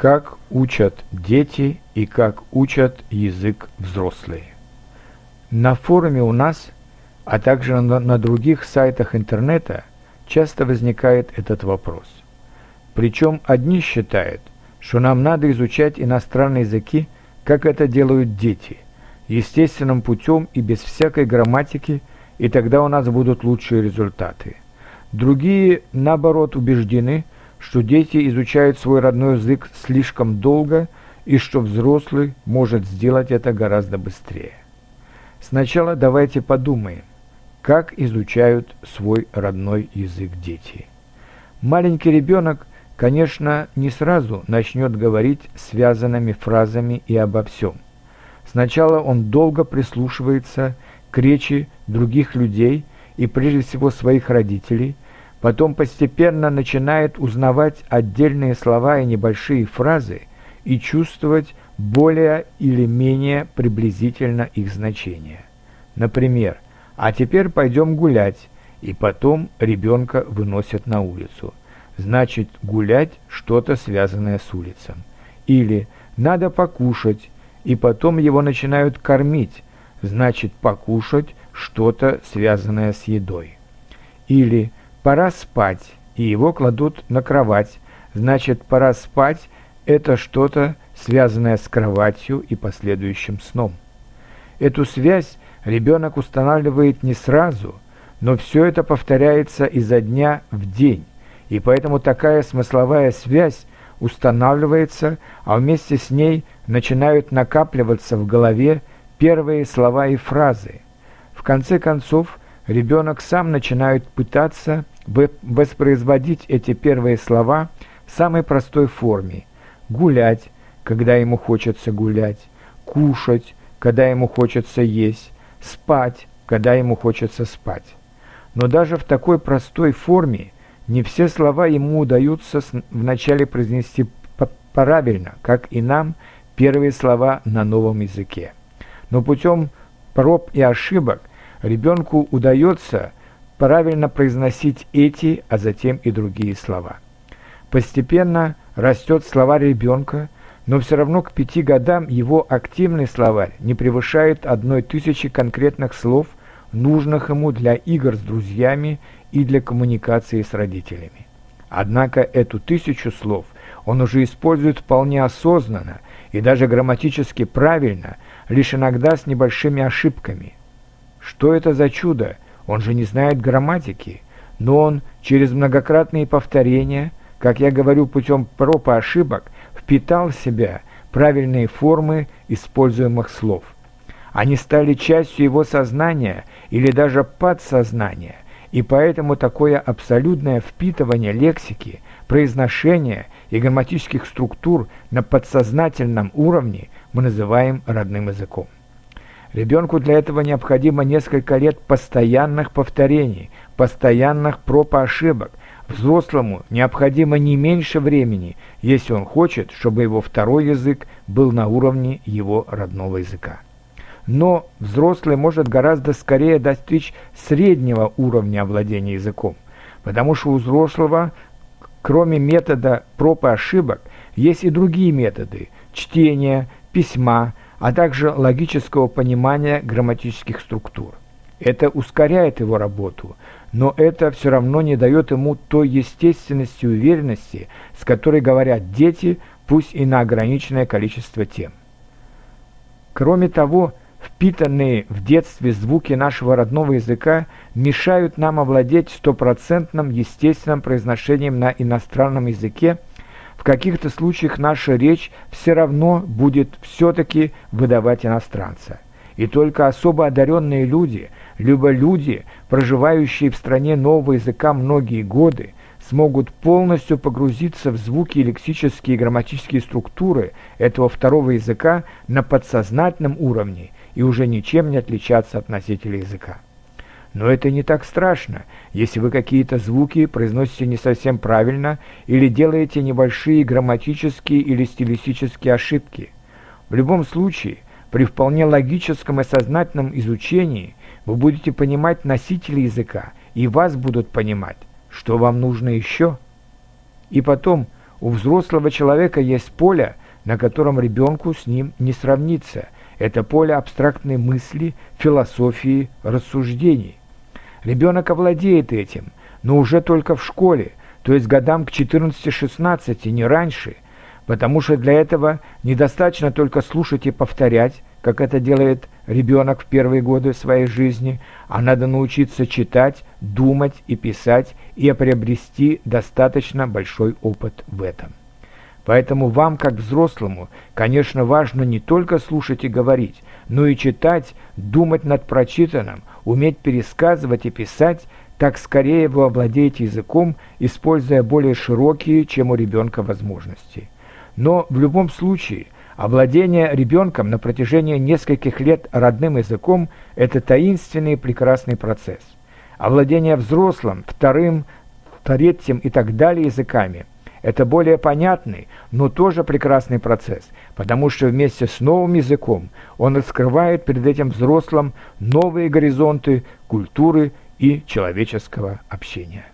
Как учат дети и как учат язык взрослые. На форуме у нас, а также на, на других сайтах интернета часто возникает этот вопрос. Причем одни считают, что нам надо изучать иностранные языки, как это делают дети, естественным путем и без всякой грамматики, и тогда у нас будут лучшие результаты. Другие, наоборот, убеждены, что дети изучают свой родной язык слишком долго и что взрослый может сделать это гораздо быстрее. Сначала давайте подумаем, как изучают свой родной язык дети. Маленький ребенок, конечно, не сразу начнет говорить связанными фразами и обо всем. Сначала он долго прислушивается к речи других людей и прежде всего своих родителей, потом постепенно начинает узнавать отдельные слова и небольшие фразы и чувствовать более или менее приблизительно их значение. Например, «А теперь пойдем гулять», и потом ребенка выносят на улицу. Значит, гулять что-то связанное с улицей. Или «надо покушать», и потом его начинают кормить, значит, покушать что-то связанное с едой. Или «пора спать», и его кладут на кровать, значит, «пора спать» – это что-то связанное с кроватью и последующим сном. Эту связь ребенок устанавливает не сразу, но все это повторяется изо дня в день, и поэтому такая смысловая связь устанавливается, а вместе с ней начинают накапливаться в голове первые слова и фразы. В конце концов, ребенок сам начинает пытаться воспроизводить эти первые слова в самой простой форме. Гулять, когда ему хочется гулять, кушать, когда ему хочется есть, спать, когда ему хочется спать. Но даже в такой простой форме не все слова ему удаются вначале произнести правильно, как и нам первые слова на новом языке. Но путем проб и ошибок ребенку удается правильно произносить эти, а затем и другие слова. Постепенно растет словарь ребенка, но все равно к пяти годам его активный словарь не превышает одной тысячи конкретных слов, нужных ему для игр с друзьями и для коммуникации с родителями. Однако эту тысячу слов он уже использует вполне осознанно и даже грамматически правильно, лишь иногда с небольшими ошибками. Что это за чудо? Он же не знает грамматики, но он через многократные повторения, как я говорю путем проб и ошибок, впитал в себя правильные формы используемых слов. Они стали частью его сознания или даже подсознания, и поэтому такое абсолютное впитывание лексики, произношения и грамматических структур на подсознательном уровне мы называем родным языком. Ребенку для этого необходимо несколько лет постоянных повторений, постоянных проб и ошибок, Взрослому необходимо не меньше времени, если он хочет, чтобы его второй язык был на уровне его родного языка. Но взрослый может гораздо скорее достичь среднего уровня овладения языком, потому что у взрослого, кроме метода проб и ошибок, есть и другие методы – чтения, письма, а также логического понимания грамматических структур. Это ускоряет его работу, но это все равно не дает ему той естественности и уверенности, с которой говорят дети, пусть и на ограниченное количество тем. Кроме того, впитанные в детстве звуки нашего родного языка мешают нам овладеть стопроцентным естественным произношением на иностранном языке, в каких-то случаях наша речь все равно будет все-таки выдавать иностранца. И только особо одаренные люди, либо люди, проживающие в стране нового языка многие годы, смогут полностью погрузиться в звуки и лексические и грамматические структуры этого второго языка на подсознательном уровне и уже ничем не отличаться от носителя языка. Но это не так страшно, если вы какие-то звуки произносите не совсем правильно или делаете небольшие грамматические или стилистические ошибки. В любом случае, при вполне логическом и сознательном изучении вы будете понимать носителя языка, и вас будут понимать, что вам нужно еще. И потом, У взрослого человека есть поле, на котором ребенку с ним не сравнится. Это поле абстрактной мысли, философии, рассуждений. Ребенок овладеет этим, но уже только в школе, то есть годам к 14-16, не раньше, потому что для этого недостаточно только слушать и повторять, как это делает ребенок в первые годы своей жизни, а надо научиться читать, думать и писать и приобрести достаточно большой опыт в этом. Поэтому вам, как взрослому, конечно, важно не только слушать и говорить, но и читать, думать над прочитанным, уметь пересказывать и писать, так скорее вы овладеете языком, используя более широкие, чем у ребенка, возможности. Но в любом случае, овладение ребенком на протяжении нескольких лет родным языком – это таинственный и прекрасный процесс. Овладение взрослым, вторым, третьим и так далее языками – это более понятный, но тоже прекрасный процесс, потому что вместе с новым языком он раскрывает перед этим взрослым новые горизонты культуры и человеческого общения.